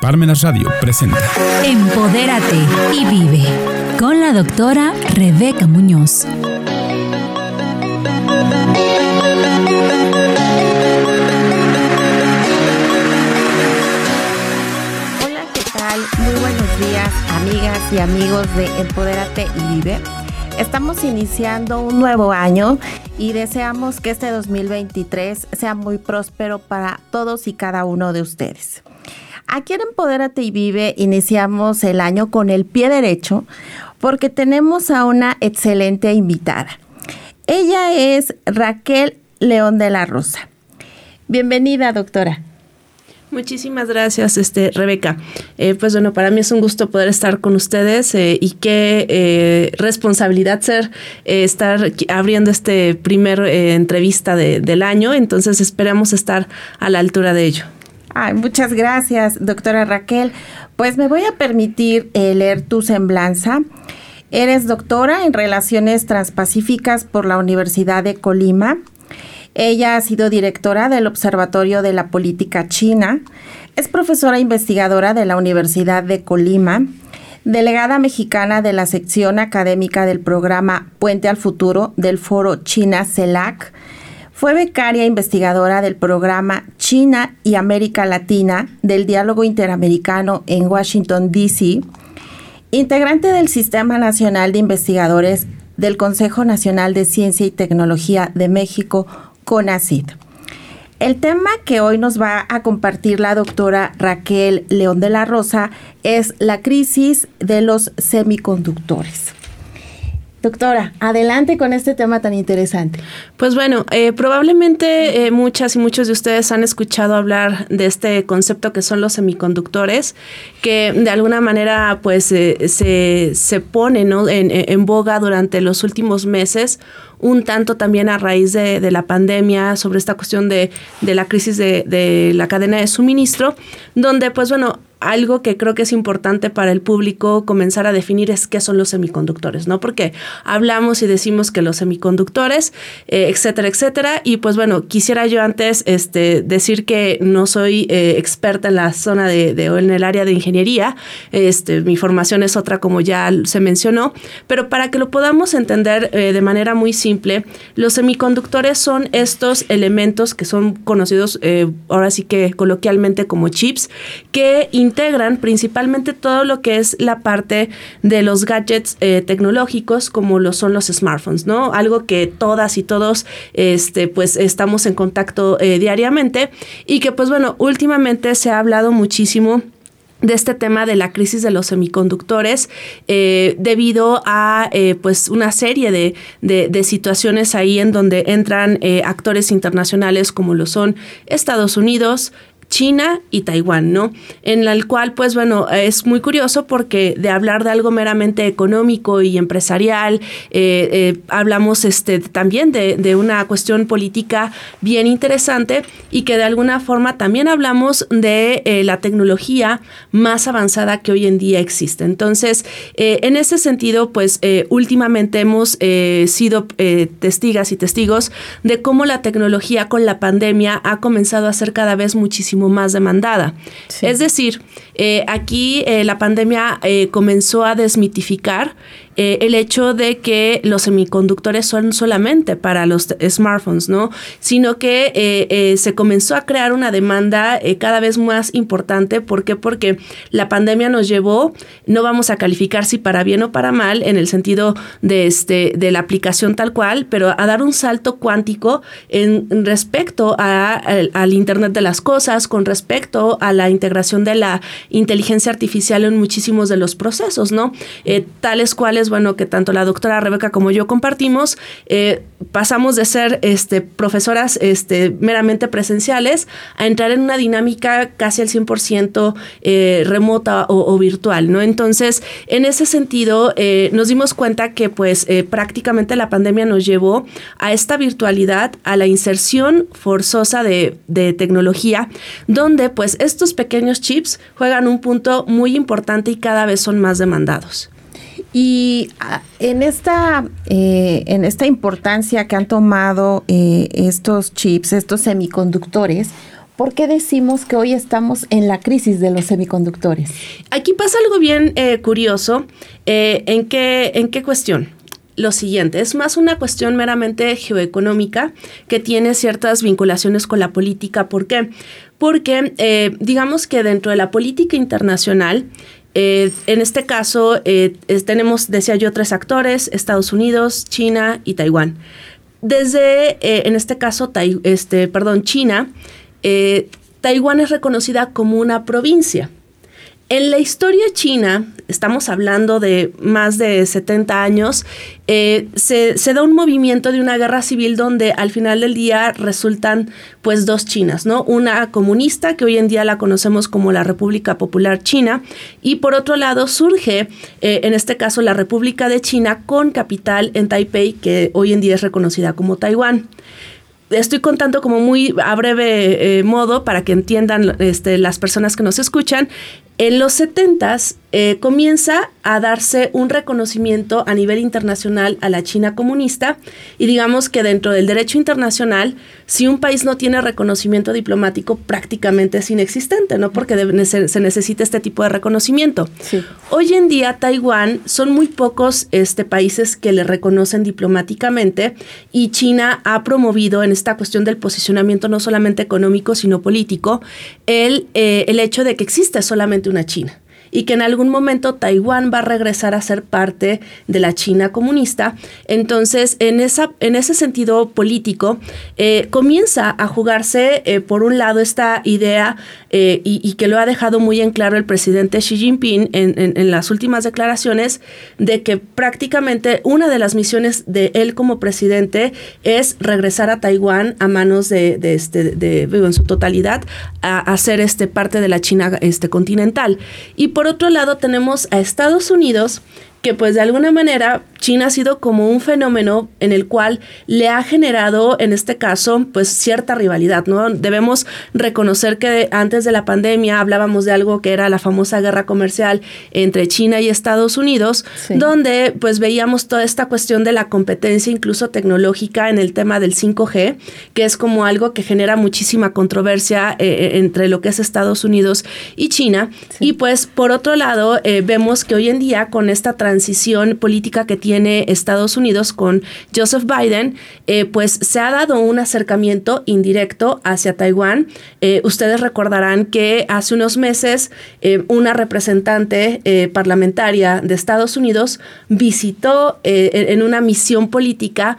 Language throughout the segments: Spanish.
Parmenas Radio presenta Empodérate y vive con la doctora Rebeca Muñoz. Hola, ¿qué tal? Muy buenos días, amigas y amigos de Empodérate y Vive. Estamos iniciando un nuevo año y deseamos que este 2023 sea muy próspero para todos y cada uno de ustedes. Aquí en Empodérate y Vive iniciamos el año con el pie derecho porque tenemos a una excelente invitada. Ella es Raquel León de la Rosa. Bienvenida, doctora. Muchísimas gracias, este, Rebeca. Eh, pues bueno, para mí es un gusto poder estar con ustedes eh, y qué eh, responsabilidad ser estar abriendo este primer entrevista del año. Entonces esperamos estar a la altura de ello. Ay, muchas gracias, doctora Raquel. Pues me voy a permitir eh, leer tu semblanza. Eres doctora en Relaciones Transpacíficas por la Universidad de Colima. Ella ha sido directora del Observatorio de la Política China. Es profesora investigadora de la Universidad de Colima. Delegada mexicana de la sección académica del programa Puente al Futuro del Foro China CELAC fue becaria investigadora del programa China y América Latina del Diálogo Interamericano en Washington, D.C., integrante del Sistema Nacional de Investigadores del Consejo Nacional de Ciencia y Tecnología de México, CONACID. El tema que hoy nos va a compartir la doctora Raquel León de la Rosa es la crisis de los semiconductores. Doctora, adelante con este tema tan interesante. Pues bueno, eh, probablemente eh, muchas y muchos de ustedes han escuchado hablar de este concepto que son los semiconductores, que de alguna manera pues eh, se, se, pone en, boga durante los últimos meses un tanto también a raíz de, la pandemia sobre esta cuestión de, la crisis de, de, la cadena de suministro, donde pues bueno, algo que creo que es importante para el público comenzar a definir es qué son los semiconductores, ¿no? Porque hablamos y decimos que los semiconductores, eh, etcétera, etcétera, y pues bueno, quisiera yo antes este, decir que no soy eh, experta en la zona de, o en el área de ingeniería, este, mi formación es otra como ya se mencionó, pero para que lo podamos entender eh, de manera muy simple, los semiconductores son estos elementos que son conocidos ahora sí que coloquialmente como chips, que integran principalmente todo lo que es la parte de los gadgets eh, tecnológicos como lo son los smartphones, ¿no? Algo que todas y todos este, pues estamos en contacto eh, diariamente y que pues bueno, últimamente se ha hablado muchísimo de este tema de la crisis de los semiconductores eh, debido a pues una serie de, de, situaciones ahí en donde entran actores internacionales como lo son Estados Unidos, China y Taiwán, ¿no? En el cual, pues bueno, es muy curioso porque de hablar de algo meramente económico y empresarial, eh, eh, hablamos este, también de, de, una cuestión política bien interesante y que de alguna forma también hablamos de eh, la tecnología más avanzada que hoy en día existe. Entonces, en ese sentido, pues últimamente hemos sido testigas y testigos de cómo la tecnología con la pandemia ha comenzado a ser cada vez muchísimo más demandada. Es decir, eh, aquí eh, la pandemia eh, comenzó a desmitificar el hecho de que los semiconductores son solamente para los smartphones, ¿no? Sino que se comenzó a crear una demanda cada vez más importante. ¿Por qué? Porque la pandemia nos llevó, no vamos a calificar si para bien o para mal, en el sentido de, este, de la aplicación tal cual, pero a dar un salto cuántico en respecto al Internet de las cosas, con respecto a la integración de la inteligencia artificial en muchísimos de los procesos, ¿no? Eh, tales cuales, bueno, que tanto la doctora Rebeca como yo compartimos, eh, pasamos de ser este, profesoras este, meramente presenciales a entrar en una dinámica casi al 100% eh, remota o, virtual, ¿no? Entonces, en ese sentido, nos dimos cuenta que pues prácticamente la pandemia nos llevó a esta virtualidad, a la inserción forzosa de tecnología, donde pues estos pequeños chips juegan un punto muy importante y cada vez son más demandados. Y ah, en esta, eh, en esta importancia que han tomado eh, estos chips, estos semiconductores, ¿por qué decimos que hoy estamos en la crisis de los semiconductores? Aquí pasa algo bien eh, curioso. Eh, ¿en, qué, ¿En qué cuestión? Lo siguiente, es más una cuestión meramente geoeconómica que tiene ciertas vinculaciones con la política. ¿Por qué? Porque eh, digamos que dentro de la política internacional, en este caso tenemos, decía yo, tres actores, Estados Unidos, China y Taiwán. Desde, en este caso, este, perdón, China, eh, Taiwán es reconocida como una provincia. En la historia china, estamos hablando de más de 70 años, eh, se, da un movimiento de una guerra civil donde al final del día resultan pues dos Chinas, ¿no? Una comunista, que hoy en día la conocemos como la República Popular China, y por otro lado surge, eh, en este caso, la República de China con capital en Taipei, que hoy en día es reconocida como Taiwán estoy contando como muy a breve eh, modo para que entiendan este, las personas que nos escuchan. En los 70 eh, comienza a darse un reconocimiento a nivel internacional a la China comunista y digamos que dentro del derecho internacional, si un país no tiene reconocimiento diplomático, prácticamente es inexistente, ¿no? Porque se, necesita este tipo de reconocimiento. Hoy en día Taiwán son muy pocos este, países que le reconocen diplomáticamente y China ha promovido en esta cuestión del posicionamiento no solamente económico, sino político, el, eh, el hecho de que existe solamente una China y que en algún momento Taiwán va a regresar a ser parte de la China comunista. Entonces, en, esa, en ese sentido político, eh, comienza a jugarse, eh, por un lado, esta idea eh, y, que lo ha dejado muy en claro el presidente Xi Jinping en, las últimas declaraciones, de que prácticamente una de las misiones de él como presidente es regresar a Taiwán a manos de, este, de, en su totalidad, a, ser este, parte de la China este, continental. Y otro lado tenemos a Estados Unidos que pues de alguna manera China ha sido como un fenómeno en el cual le ha generado, en este caso, pues cierta rivalidad, ¿no? Debemos reconocer que antes de la pandemia hablábamos de algo que era la famosa guerra comercial entre China y Estados Unidos, donde pues veíamos toda esta cuestión de la competencia, incluso tecnológica, en el tema del 5G, que es como algo que genera muchísima controversia eh, eh, entre lo que es Estados Unidos y China. Y pues por otro lado, eh, vemos que hoy en día con esta transición política que tiene Estados Unidos con Joseph Biden, eh, pues se ha dado un acercamiento indirecto hacia Taiwán. Eh, ustedes recordarán que hace unos meses eh, una representante parlamentaria de Estados Unidos visitó en una misión política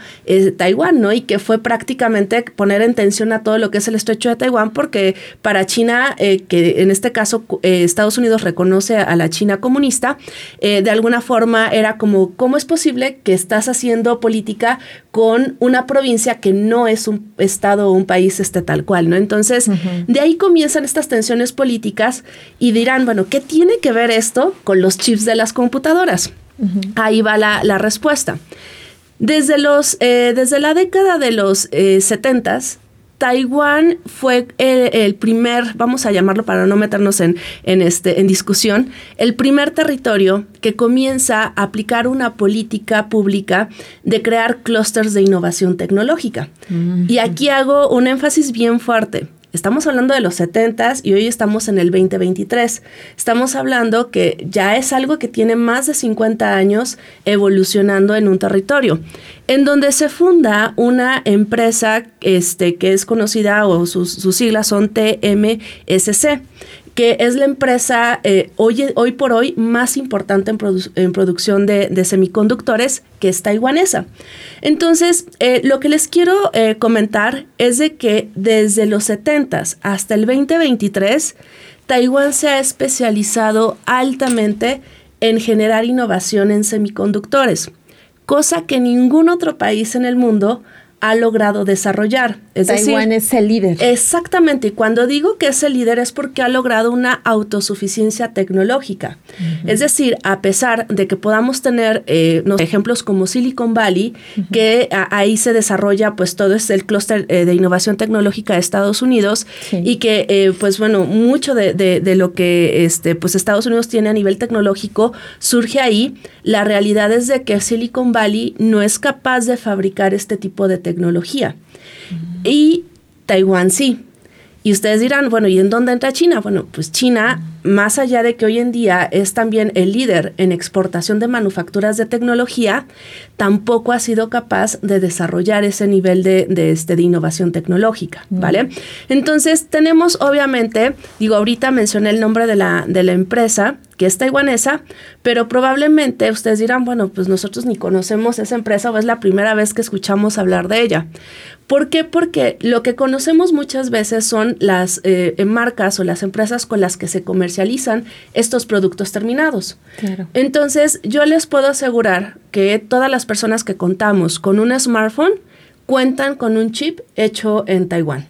Taiwán, ¿no? Y que fue prácticamente poner en tensión a todo lo que es el estrecho de Taiwán, porque para China, que en este caso Estados Unidos reconoce a la China comunista, de alguna forma era como, ¿cómo es posible que estás haciendo política con una provincia que no es un estado o un país este tal cual, ¿no? Entonces, de ahí comienzan estas tensiones políticas y dirán, bueno, ¿qué tiene que ver esto con los chips de las computadoras? Ahí va la, respuesta. Desde, los, eh, desde la década de los eh, 70 Taiwán fue el, primer, vamos a llamarlo para no meternos en, en, este, en discusión, el primer territorio que comienza a aplicar una política pública de crear clústeres de innovación tecnológica. Y aquí hago un énfasis bien fuerte. Estamos hablando de los 70 y hoy estamos en el 2023. Estamos hablando que ya es algo que tiene más de 50 años evolucionando en un territorio, en donde se funda una empresa este, que es conocida o sus, sus siglas son TMSC que es la empresa eh, hoy, hoy, por hoy más importante en, producción de, semiconductores, que es taiwanesa. Entonces, eh, lo que les quiero eh, comentar es de que desde los 70 hasta el 2023, Taiwán se ha especializado altamente en generar innovación en semiconductores, cosa que ningún otro país en el mundo ha logrado desarrollar. Es Taiwán es el líder. Exactamente, y cuando digo que es el líder es porque ha logrado una autosuficiencia tecnológica. Es decir, a pesar de que podamos tener eh, ejemplos como Silicon Valley, que ahí se desarrolla pues todo es el clúster eh, de innovación tecnológica de Estados Unidos y que eh, pues bueno, mucho de, de, lo que este, pues Estados Unidos tiene a nivel tecnológico surge ahí. La realidad es de que Silicon Valley no es capaz de fabricar este tipo de tecnología. Y Taiwán sí. Y ustedes dirán, bueno, ¿y en dónde entra China? Bueno, pues China, más allá de que hoy en día es también el líder en exportación de manufacturas de tecnología, tampoco ha sido capaz de desarrollar ese nivel de, este, de innovación tecnológica, ¿vale? Entonces, tenemos obviamente, digo, ahorita mencioné el nombre de la, de la empresa, que es taiwanesa, pero probablemente ustedes dirán, bueno, pues nosotros ni conocemos esa empresa o es la primera vez que escuchamos hablar de ella. ¿Por qué? Porque lo que conocemos muchas veces son las eh, marcas o las empresas con las que se comercializan estos productos terminados. Entonces, yo les puedo asegurar que todas las personas que contamos con un smartphone cuentan con un chip hecho en Taiwán.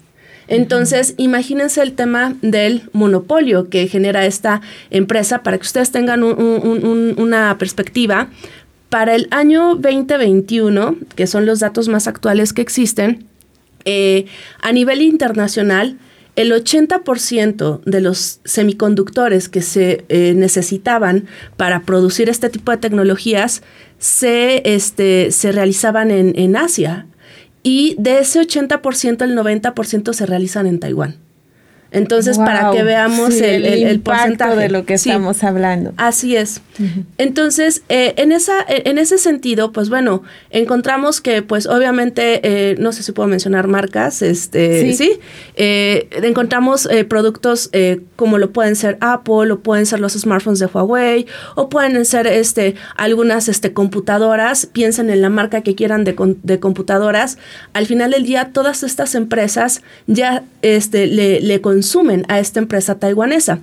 Entonces, imagínense el tema del monopolio que genera esta empresa para que ustedes tengan una perspectiva. Para el año 2021, que son los datos más actuales que existen, eh, a nivel internacional, el 80% de los semiconductores que se eh, necesitaban para producir este tipo de tecnologías se, este, se realizaban en, en Asia. Y de ese 80%, el 90% se realizan en Taiwán. Entonces, para que veamos el, el, porcentaje de lo que estamos hablando. Así es. Entonces, eh, en, esa, en ese sentido, pues bueno, encontramos que, pues obviamente, eh, no sé si puedo mencionar marcas, este, sí, eh, encontramos productos como lo pueden ser Apple, o pueden ser los smartphones de Huawei, o pueden ser este, algunas este, computadoras, piensen en la marca que quieran de, de computadoras. Al final del día, todas estas empresas ya este, le, le consumen a esta empresa taiwanesa.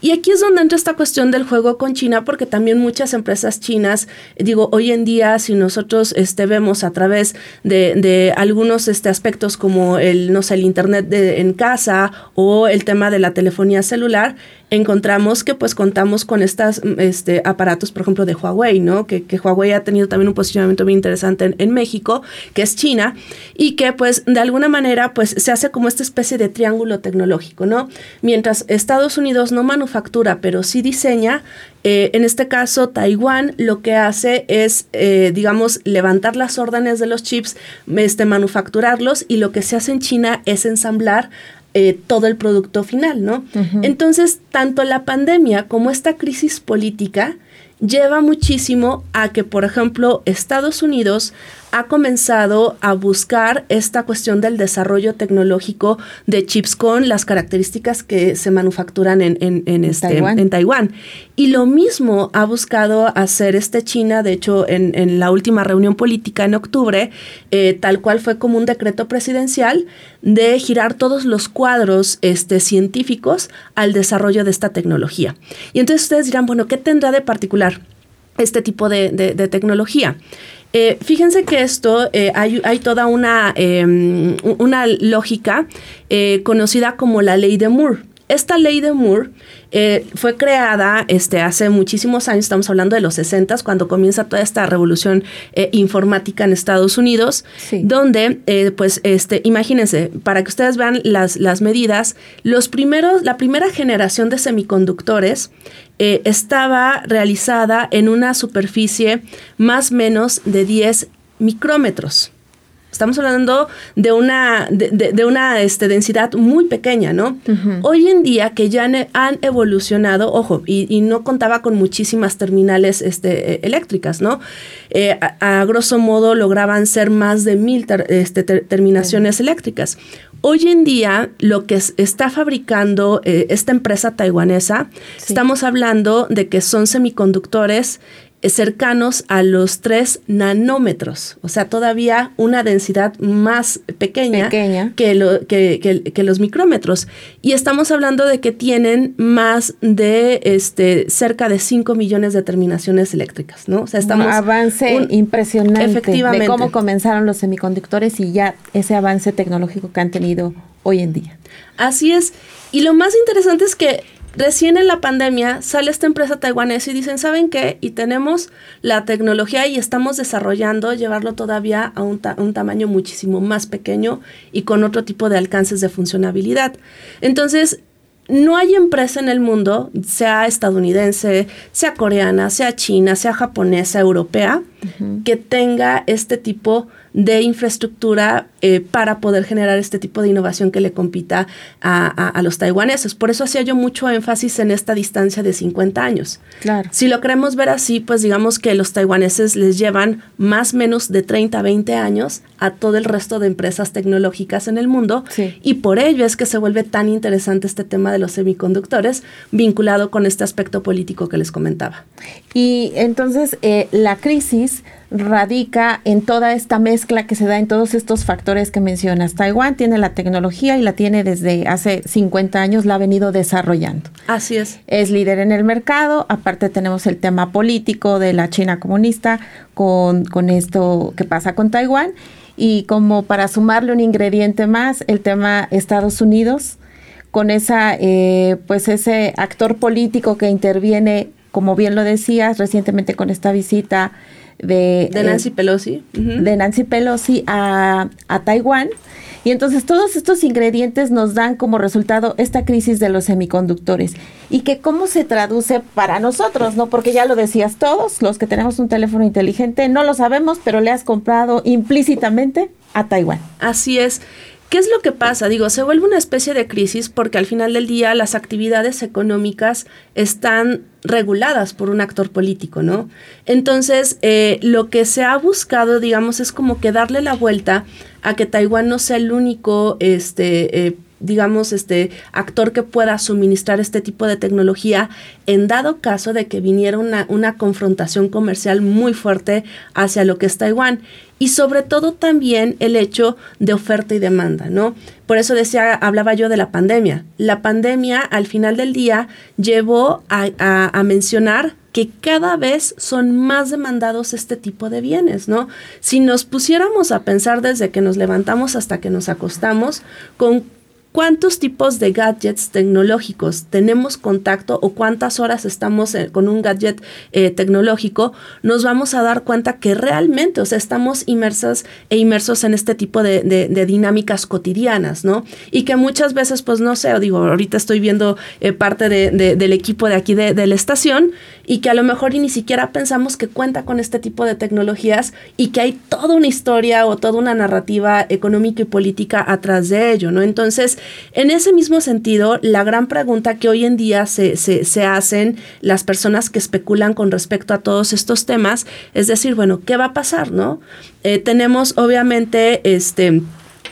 Y aquí es donde entra esta cuestión del juego con China, porque también muchas empresas chinas, digo, hoy en día, si nosotros este, vemos a través de, algunos este, aspectos como el, no sé, el Internet de, en casa o el tema de la telefonía celular, encontramos que pues contamos con estos este, aparatos, por ejemplo, de Huawei, ¿no? Que, Huawei ha tenido también un posicionamiento muy interesante en, México, que es China, y que pues de alguna manera pues se hace como esta especie de triángulo tecnológico, ¿no? Mientras Estados Unidos no manufactura, pero sí diseña, eh, en este caso, Taiwán lo que hace es, eh, digamos, levantar las órdenes de los chips, este, manufacturarlos y lo que se hace en China es ensamblar eh, todo el producto final, ¿no? Entonces, tanto la pandemia como esta crisis política lleva muchísimo a que, por ejemplo, Estados Unidos ha comenzado a buscar esta cuestión del desarrollo tecnológico de chips con las características que se manufacturan en, en, este, Taiwán. en Taiwán. Y lo mismo ha buscado hacer este China, de hecho, en, la última reunión política en octubre, eh, tal cual fue como un decreto presidencial de girar todos los cuadros este, científicos al desarrollo de esta tecnología. Y entonces ustedes dirán, bueno, ¿qué tendrá de particular este tipo de, de tecnología? Eh, fíjense que esto eh, hay, toda una, em, una lógica eh, conocida como la ley de Moore. Esta ley de Moore fue creada este, hace muchísimos años, estamos hablando de los 60, cuando comienza toda esta revolución informática en Estados Unidos, donde, pues, este, imagínense, para que ustedes vean las, las medidas, los primeros, la primera generación de semiconductores eh, estaba realizada en una superficie más o menos de 10 micrómetros. Estamos hablando de una, de, una este, densidad muy pequeña, ¿no? Hoy en día que ya han evolucionado, ojo, y, no contaba con muchísimas terminales este, e, eléctricas, ¿no? Eh, a, grosso modo lograban ser más de mil este, terminaciones eléctricas. Hoy en día, lo que está fabricando eh, esta empresa taiwanesa, estamos hablando de que son semiconductores cercanos a los 3 nanómetros, o sea, todavía una densidad más pequeña, Que, lo, que, los micrómetros. Y estamos hablando de que tienen más de este, cerca de 5 millones de terminaciones eléctricas, ¿no? O sea, estamos... Un avance impresionante efectivamente. de cómo comenzaron los semiconductores y ya ese avance tecnológico que han tenido hoy en día. Así es. Y lo más interesante es que Recién en la pandemia sale esta empresa taiwanesa y dicen, ¿saben qué? Y tenemos la tecnología y estamos desarrollando llevarlo todavía a un, un, tamaño muchísimo más pequeño y con otro tipo de alcances de funcionabilidad. Entonces, no hay empresa en el mundo, sea estadounidense, sea coreana, sea china, sea japonesa, europea, que tenga este tipo de infraestructura eh, para poder generar este tipo de innovación que le compita a, los taiwaneses. Por eso hacía yo mucho énfasis en esta distancia de 50 años. Claro. Si lo queremos ver así, pues digamos que los taiwaneses les llevan más o menos de 30 a 20 años a todo el resto de empresas tecnológicas en el mundo. Y por ello es que se vuelve tan interesante este tema de los semiconductores vinculado con este aspecto político que les comentaba. Y entonces eh, la crisis radica en toda esta mezcla que se da en todos estos factores que mencionas. Taiwán tiene la tecnología y la tiene desde hace 50 años, la ha venido desarrollando. Así es. Es líder en el mercado, aparte tenemos el tema político de la China comunista con, con esto que pasa con Taiwán y como para sumarle un ingrediente más, el tema Estados Unidos con esa, eh, pues ese actor político que interviene, como bien lo decías, recientemente con esta visita de, de Nancy Pelosi. De Nancy Pelosi a, a Taiwán. Y entonces todos estos ingredientes nos dan como resultado esta crisis de los semiconductores. Y que cómo se traduce para nosotros, ¿no? Porque ya lo decías todos, los que tenemos un teléfono inteligente, no lo sabemos, pero le has comprado implícitamente a Taiwán. Así es. ¿Qué es lo que pasa? Digo, se vuelve una especie de crisis porque al final del día las actividades económicas están reguladas por un actor político, ¿no? Entonces, eh, lo que se ha buscado, digamos, es como que darle la vuelta a que Taiwán no sea el único este, eh, digamos, este actor que pueda suministrar este tipo de tecnología en dado caso de que viniera una, una confrontación comercial muy fuerte hacia lo que es Taiwán y sobre todo también el hecho de oferta y demanda, ¿no? Por eso decía, hablaba yo de la pandemia. La pandemia al final del día llevó a, a, mencionar que cada vez son más demandados este tipo de bienes, ¿no? Si nos pusiéramos a pensar desde que nos levantamos hasta que nos acostamos, con cuántos tipos de gadgets tecnológicos tenemos contacto o cuántas horas estamos eh, con un gadget eh, tecnológico, nos vamos a dar cuenta que realmente, o sea, estamos inmersas e inmersos en este tipo de, dinámicas cotidianas, ¿no? Y que muchas veces, pues no sé, digo, ahorita estoy viendo eh, parte del equipo de aquí de, la estación y que a lo mejor ni siquiera pensamos que cuenta con este tipo de tecnologías y que hay toda una historia o toda una narrativa económica y política atrás de ello, ¿no? Entonces, en ese mismo sentido, la gran pregunta que hoy en día se, se, hacen las personas que especulan con respecto a todos estos temas es decir, bueno, ¿qué va a pasar, no? Eh, tenemos obviamente este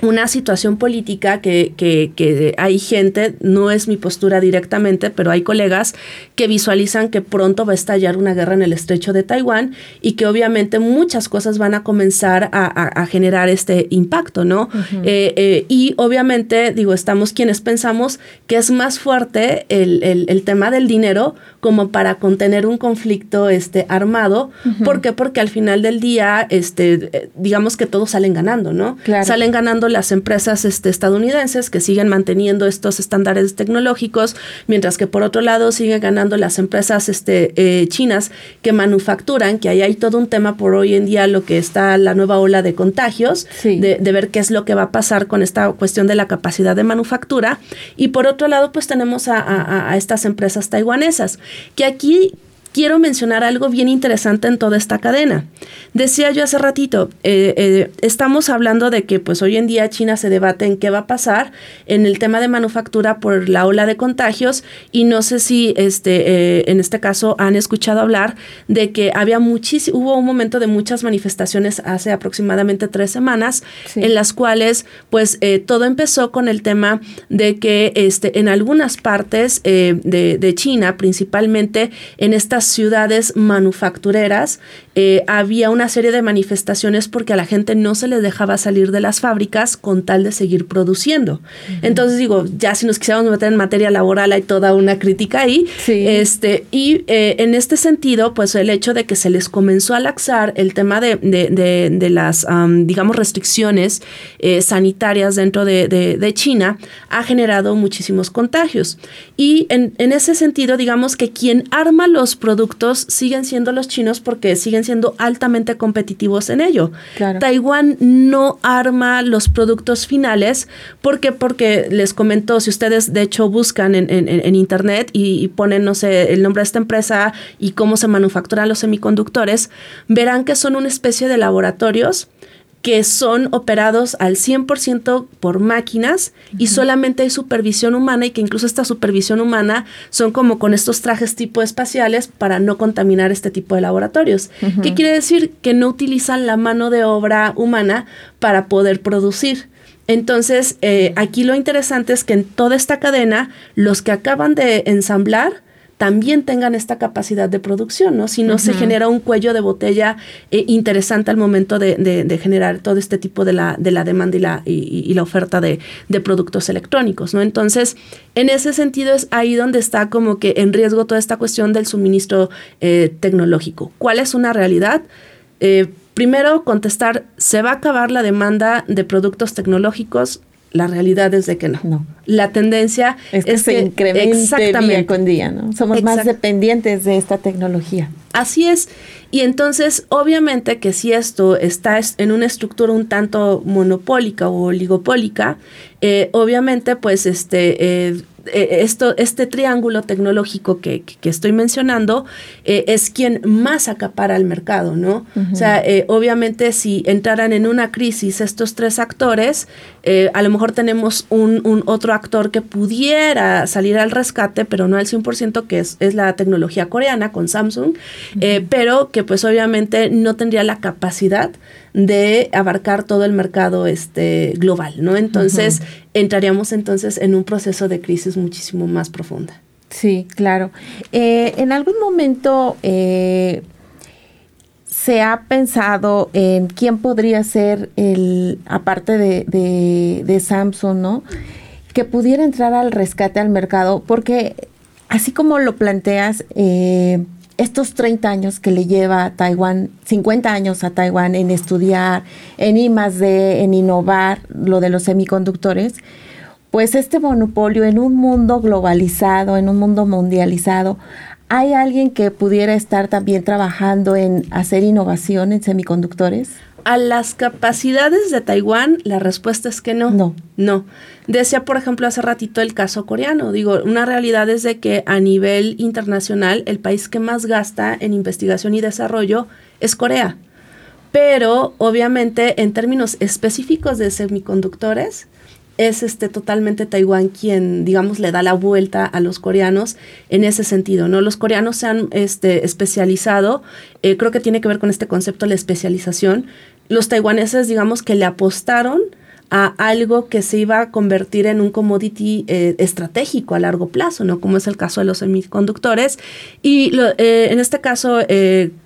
una situación política que, que, que, hay gente, no es mi postura directamente, pero hay colegas que visualizan que pronto va a estallar una guerra en el estrecho de Taiwán y que obviamente muchas cosas van a comenzar a, a, generar este impacto, ¿no? Eh, eh, y obviamente, digo, estamos quienes pensamos que es más fuerte el, el, el tema del dinero como para contener un conflicto este, armado. ¿Por qué? Porque al final del día, este, eh, digamos que todos salen ganando, ¿no? Salen ganando las empresas este, estadounidenses que siguen manteniendo estos estándares tecnológicos, mientras que por otro lado siguen ganando las empresas este, eh, chinas que manufacturan, que ahí hay todo un tema por hoy en día, lo que está la nueva ola de contagios, de, ver qué es lo que va a pasar con esta cuestión de la capacidad de manufactura. Y por otro lado, pues tenemos a, a estas empresas taiwanesas que aquí quiero mencionar algo bien interesante en toda esta cadena. Decía yo hace ratito, eh, eh, estamos hablando de que pues hoy en día China se debate en qué va a pasar en el tema de manufactura por la ola de contagios y no sé si este, eh, en este caso han escuchado hablar de que había muchísimo, hubo un momento de muchas manifestaciones hace aproximadamente tres semanas en las cuales pues todo empezó con el tema de que este, en algunas partes de, de China, principalmente en estas ciudades manufactureras eh, había una serie de manifestaciones porque a la gente no se les dejaba salir de las fábricas con tal de seguir produciendo. Entonces digo, ya si nos quisiéramos meter en materia laboral hay toda una crítica ahí. Este, y eh, en este sentido, pues el hecho de que se les comenzó a laxar el tema de, de, las, digamos, restricciones eh, sanitarias dentro de, China ha generado muchísimos contagios. Y en, en ese sentido, digamos que quien arma los productos siguen siendo los chinos porque siguen siendo altamente competitivos en ello. Taiwán no arma los productos finales. Porque porque les comento si ustedes de hecho buscan en, internet y, ponen no sé el nombre de esta empresa y cómo se manufacturan los semiconductores verán que son una especie de laboratorios que son operados al 100% por máquinas y solamente hay supervisión humana y que incluso esta supervisión humana son como con estos trajes tipo espaciales para no contaminar este tipo de laboratorios. ¿Qué quiere decir? Que no utilizan la mano de obra humana para poder producir. Entonces, eh, aquí lo interesante es que en toda esta cadena, los que acaban de ensamblar, también tengan esta capacidad de producción, ¿no? Si no se genera un cuello de botella eh, interesante al momento de, generar todo este tipo de la, de la demanda y la, y, la oferta de, productos electrónicos, ¿no? Entonces, en ese sentido es ahí donde está como que en riesgo toda esta cuestión del suministro eh, tecnológico. ¿Cuál es una realidad? Eh, primero, contestar, ¿se va a acabar la demanda de productos tecnológicos? La realidad es de que no. no. La tendencia es que se día con día, ¿no? Somos más dependientes de esta tecnología. Así es. Y entonces, obviamente que si esto está en una estructura un tanto monopólica o oligopólica, eh, obviamente, pues este, eh, eh, esto, este triángulo tecnológico que, estoy mencionando eh, es quien más acapara el mercado, ¿no? O sea, eh, obviamente si entraran en una crisis estos tres actores, a lo mejor tenemos un, otro actor que pudiera salir al rescate, pero no al 100%, que es, es la tecnología coreana con Samsung, pero que pues obviamente no tendría la capacidad de abarcar todo el mercado este, global, ¿no? Entonces, entraríamos entonces en un proceso de crisis muchísimo más profunda. Sí, claro. Eh, en algún momento eh, se ha pensado en quién podría ser el, aparte de, de, Samsung, ¿no? Que pudiera entrar al rescate al mercado, porque así como lo planteas, eh, estos 30 años que le lleva a Taiwán, 50 años a Taiwán en estudiar, en I D, en innovar lo de los semiconductores, pues este monopolio en un mundo globalizado, en un mundo mundializado, ¿hay alguien que pudiera estar también trabajando en hacer innovación en semiconductores? A las capacidades de Taiwán, la respuesta es que no. No. No. Decía, por ejemplo, hace ratito el caso coreano. Digo, una realidad es de que a nivel internacional, el país que más gasta en investigación y desarrollo es Corea. Pero, obviamente, en términos específicos de semiconductores, es este totalmente Taiwán quien, digamos, le da la vuelta a los coreanos en ese sentido, ¿no? Los coreanos se han este, especializado, eh, creo que tiene que ver con este concepto de la especialización. Los taiwaneses, digamos, que le apostaron a algo que se iba a convertir en un commodity eh, estratégico a largo plazo, ¿no? Como es el caso de los semiconductores. Y eh, en este caso,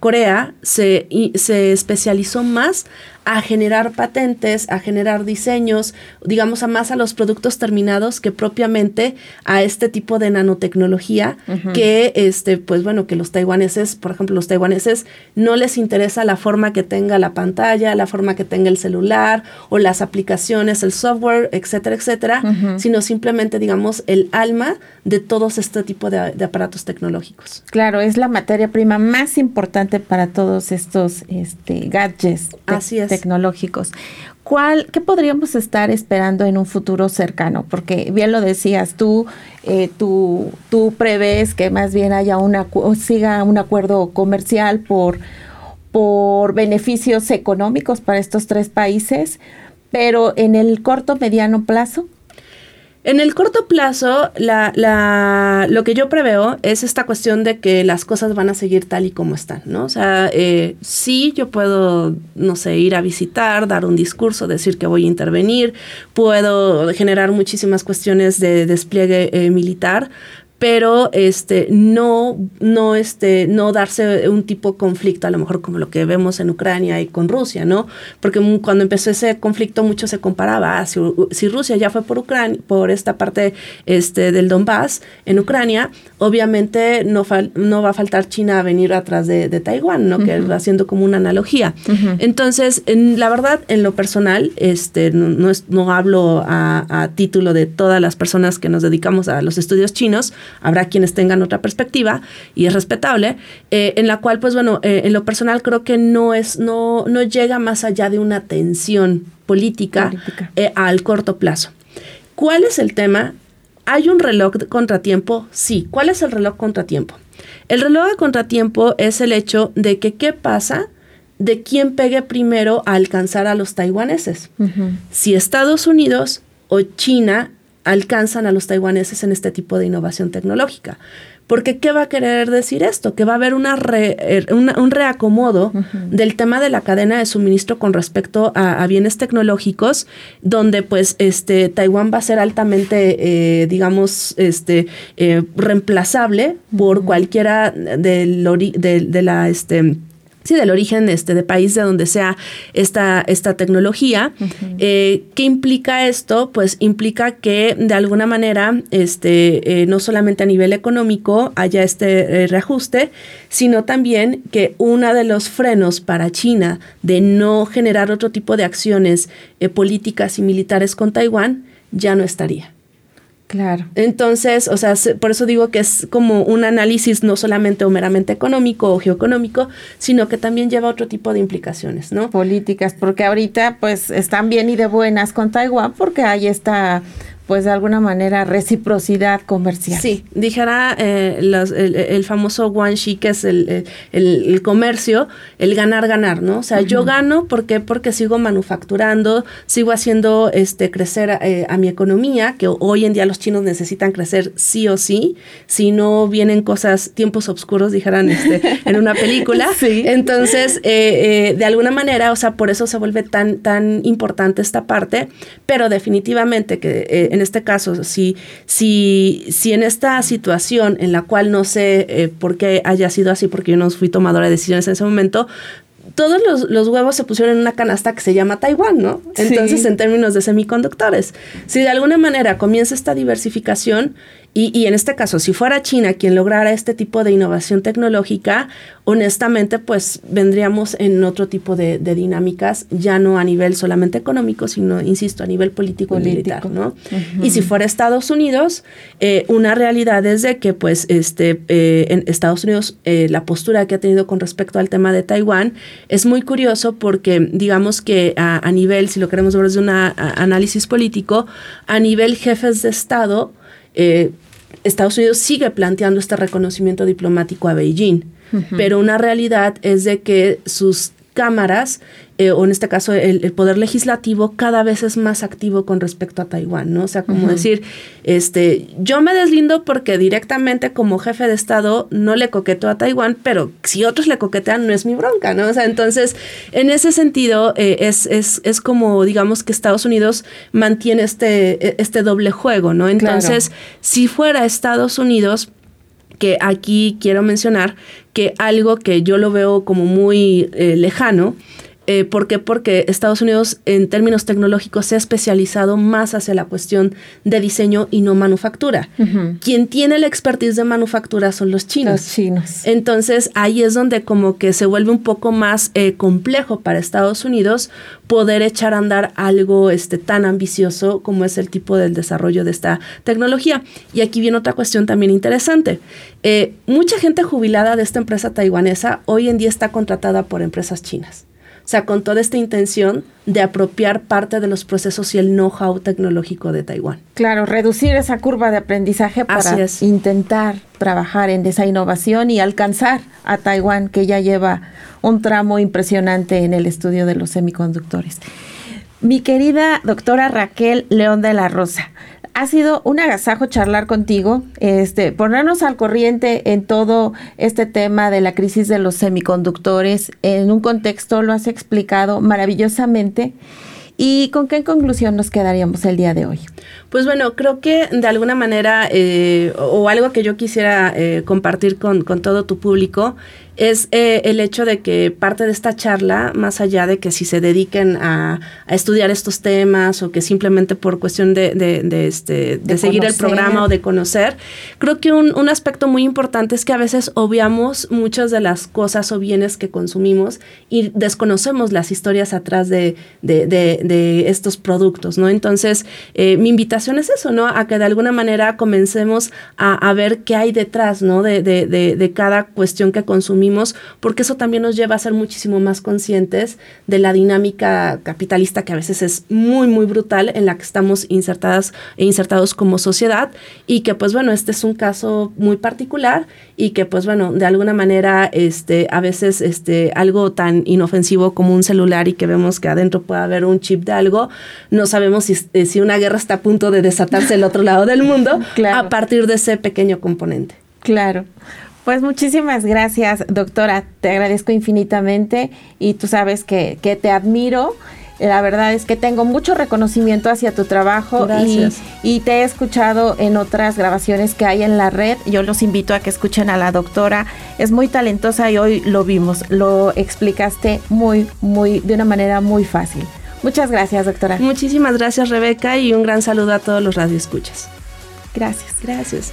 Corea se, se especializó más a generar patentes, a generar diseños, digamos, a más a los productos terminados que propiamente a este tipo de nanotecnología que, este, pues bueno, que los taiwaneses, por ejemplo, los taiwaneses no les interesa la forma que tenga la pantalla, la forma que tenga el celular o las aplicaciones, el software, etcétera, etcétera, sino simplemente, digamos, el alma de todos este tipo de, aparatos tecnológicos. Claro, es la materia prima más importante para todos estos este, gadgets. Así es tecnológicos. ¿Cuál, ¿Qué podríamos estar esperando en un futuro cercano? Porque bien lo decías, tú, eh, tú, tú prevés que más bien haya una, siga un acuerdo comercial por, por beneficios económicos para estos tres países, pero en el corto, mediano plazo, en el corto plazo, la, la, lo que yo preveo es esta cuestión de que las cosas van a seguir tal y como están, ¿no? O sea, eh, sí, yo puedo, no sé, ir a visitar, dar un discurso, decir que voy a intervenir, puedo generar muchísimas cuestiones de despliegue eh, militar, pero este no no este no darse un tipo de conflicto a lo mejor como lo que vemos en Ucrania y con Rusia no porque cuando empezó ese conflicto mucho se comparaba ah, si, Rusia ya fue por Ucrania por esta parte este del Donbass en Ucrania obviamente no no va a faltar China a venir atrás de, Taiwán no que va haciendo como una analogía. Entonces en, la verdad en lo personal este no, no, hablo a, a título de todas las personas que nos dedicamos a los estudios chinos habrá quienes tengan otra perspectiva y es respetable, eh, en la cual, pues bueno, eh, en lo personal creo que no es, no, no llega más allá de una tensión política, eh, al corto plazo. ¿Cuál es el tema? ¿Hay un reloj de contratiempo? Sí. ¿Cuál es el reloj contratiempo? El reloj de contratiempo es el hecho de que qué pasa de quién pegue primero a alcanzar a los taiwaneses. Si Estados Unidos o China alcanzan a los taiwaneses en este tipo de innovación tecnológica. Porque ¿qué va a querer decir esto? Que va a haber una, er, un reacomodo del tema de la cadena de suministro con respecto a, bienes tecnológicos, donde pues este Taiwán va a ser altamente, eh, digamos, este eh, reemplazable por cualquiera del de, de la este sí, del origen este, de país de donde sea esta, esta tecnología. Eh, ¿Qué implica esto? Pues implica que de alguna manera, este, eh, no solamente a nivel económico haya este eh, reajuste, sino también que uno de los frenos para China de no generar otro tipo de acciones políticas y militares con Taiwán ya no estaría. Claro. Entonces, o sea, por eso digo que es como un análisis no solamente o meramente económico o geoeconómico, sino que también lleva otro tipo de implicaciones, ¿no? Políticas, porque ahorita pues están bien y de buenas con Taiwán porque hay esta pues de alguna manera reciprocidad comercial. Sí, dijera eh, el, famoso guanxi, que es el, el, comercio, el ganar, ganar, ¿no? O sea, yo gano ¿por porque sigo manufacturando, sigo haciendo este crecer eh, a mi economía, que hoy en día los chinos necesitan crecer sí o sí, si no vienen cosas, tiempos oscuros, dijeran este, en una película. sí. Entonces, eh, de alguna manera, o sea, por eso se vuelve tan, tan importante esta parte, pero definitivamente que en este caso, si, si, si en esta situación en la cual no sé eh, por qué haya sido así, porque yo no fui tomadora de decisiones en ese momento, todos los, huevos se pusieron en una canasta que se llama Taiwán, ¿no? Entonces, en términos de semiconductores, si de alguna manera comienza esta diversificación, y, en este caso, si fuera China quien lograra este tipo de innovación tecnológica, honestamente, pues vendríamos en otro tipo de, dinámicas, ya no a nivel solamente económico, sino, insisto, a nivel político, y militar, ¿no? Y si fuera Estados Unidos, eh, una realidad es de que, pues, este, eh, en Estados Unidos, eh, la postura que ha tenido con respecto al tema de Taiwán es muy curioso porque, digamos que a, a nivel, si lo queremos ver desde un análisis político, a nivel jefes de Estado, eh, Estados Unidos sigue planteando este reconocimiento diplomático a Beijing, pero una realidad es de que sus cámaras, eh, o en este caso el, poder legislativo, cada vez es más activo con respecto a Taiwán, ¿no? O sea, como decir, este, yo me deslindo porque directamente como jefe de Estado no le coqueto a Taiwán, pero si otros le coquetean no es mi bronca, ¿no? O sea, entonces, en ese sentido, eh, es, es, es, como, digamos, que Estados Unidos mantiene este, e, este doble juego, ¿no? Entonces, si fuera Estados Unidos, que aquí quiero mencionar que algo que yo lo veo como muy eh, lejano eh, ¿Por qué? Porque Estados Unidos en términos tecnológicos se ha especializado más hacia la cuestión de diseño y no manufactura. Quien tiene la expertise de manufactura son los chinos. Los chinos. Entonces ahí es donde como que se vuelve un poco más eh, complejo para Estados Unidos poder echar a andar algo este, tan ambicioso como es el tipo del desarrollo de esta tecnología. Y aquí viene otra cuestión también interesante. Eh, mucha gente jubilada de esta empresa taiwanesa hoy en día está contratada por empresas chinas. O sea, con toda esta intención de apropiar parte de los procesos y el know-how tecnológico de Taiwán. Claro, reducir esa curva de aprendizaje para intentar trabajar en esa innovación y alcanzar a Taiwán, que ya lleva un tramo impresionante en el estudio de los semiconductores. Mi querida doctora Raquel León de la Rosa, ha sido un agasajo charlar contigo, este, ponernos al corriente en todo este tema de la crisis de los semiconductores. En un contexto lo has explicado maravillosamente. ¿Y con qué conclusión nos quedaríamos el día de hoy? Pues bueno, creo que de alguna manera, eh, o algo que yo quisiera eh, compartir con, con todo tu público, es eh, el hecho de que parte de esta charla, más allá de que si se dediquen a, estudiar estos temas o que simplemente por cuestión de, de, este, de, seguir el programa o de conocer, creo que un, un, aspecto muy importante es que a veces obviamos muchas de las cosas o bienes que consumimos y desconocemos las historias atrás de, estos productos, ¿no? Entonces, eh, mi invitación es eso, ¿no? A que de alguna manera comencemos a, a ver qué hay detrás, ¿no? de cada cuestión que consumimos porque eso también nos lleva a ser muchísimo más conscientes de la dinámica capitalista que a veces es muy, muy brutal en la que estamos insertadas e insertados como sociedad y que pues bueno, este es un caso muy particular y que pues bueno, de alguna manera este, a veces este, algo tan inofensivo como un celular y que vemos que adentro puede haber un chip de algo, no sabemos si, eh, si una guerra está a punto de desatarse el otro lado del mundo a partir de ese pequeño componente. Claro. Pues muchísimas gracias, doctora. Te agradezco infinitamente y tú sabes que, que te admiro la verdad es que tengo mucho reconocimiento hacia tu trabajo y, y, te he escuchado en otras grabaciones que hay en la red. Yo los invito a que escuchen a la doctora. Es muy talentosa y hoy lo vimos. Lo explicaste muy, muy, de una manera muy fácil. Muchas gracias, doctora. Muchísimas gracias, Rebeca, y un gran saludo a todos los radioescuchas. Gracias. Gracias.